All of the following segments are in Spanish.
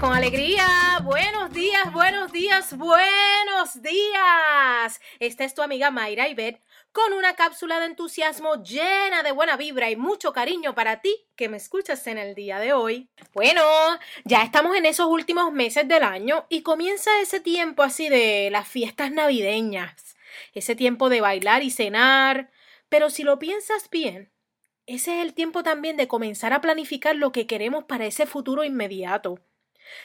con alegría. Buenos días, buenos días, buenos días. Esta es tu amiga Mayra Ibet con una cápsula de entusiasmo llena de buena vibra y mucho cariño para ti que me escuchas en el día de hoy. Bueno, ya estamos en esos últimos meses del año y comienza ese tiempo así de las fiestas navideñas, ese tiempo de bailar y cenar. Pero si lo piensas bien, ese es el tiempo también de comenzar a planificar lo que queremos para ese futuro inmediato.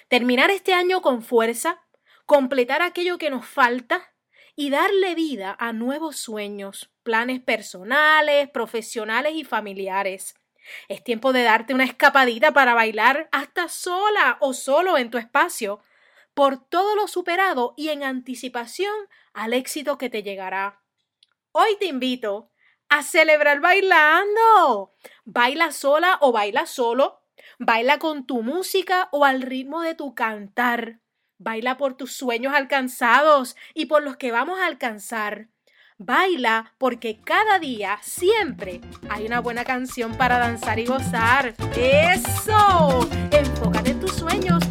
Terminar este año con fuerza, completar aquello que nos falta y darle vida a nuevos sueños, planes personales, profesionales y familiares. Es tiempo de darte una escapadita para bailar hasta sola o solo en tu espacio, por todo lo superado y en anticipación al éxito que te llegará. Hoy te invito a celebrar bailando. Baila sola o baila solo Baila con tu música o al ritmo de tu cantar. Baila por tus sueños alcanzados y por los que vamos a alcanzar. Baila porque cada día, siempre, hay una buena canción para danzar y gozar. ¡Eso! Enfócate en tus sueños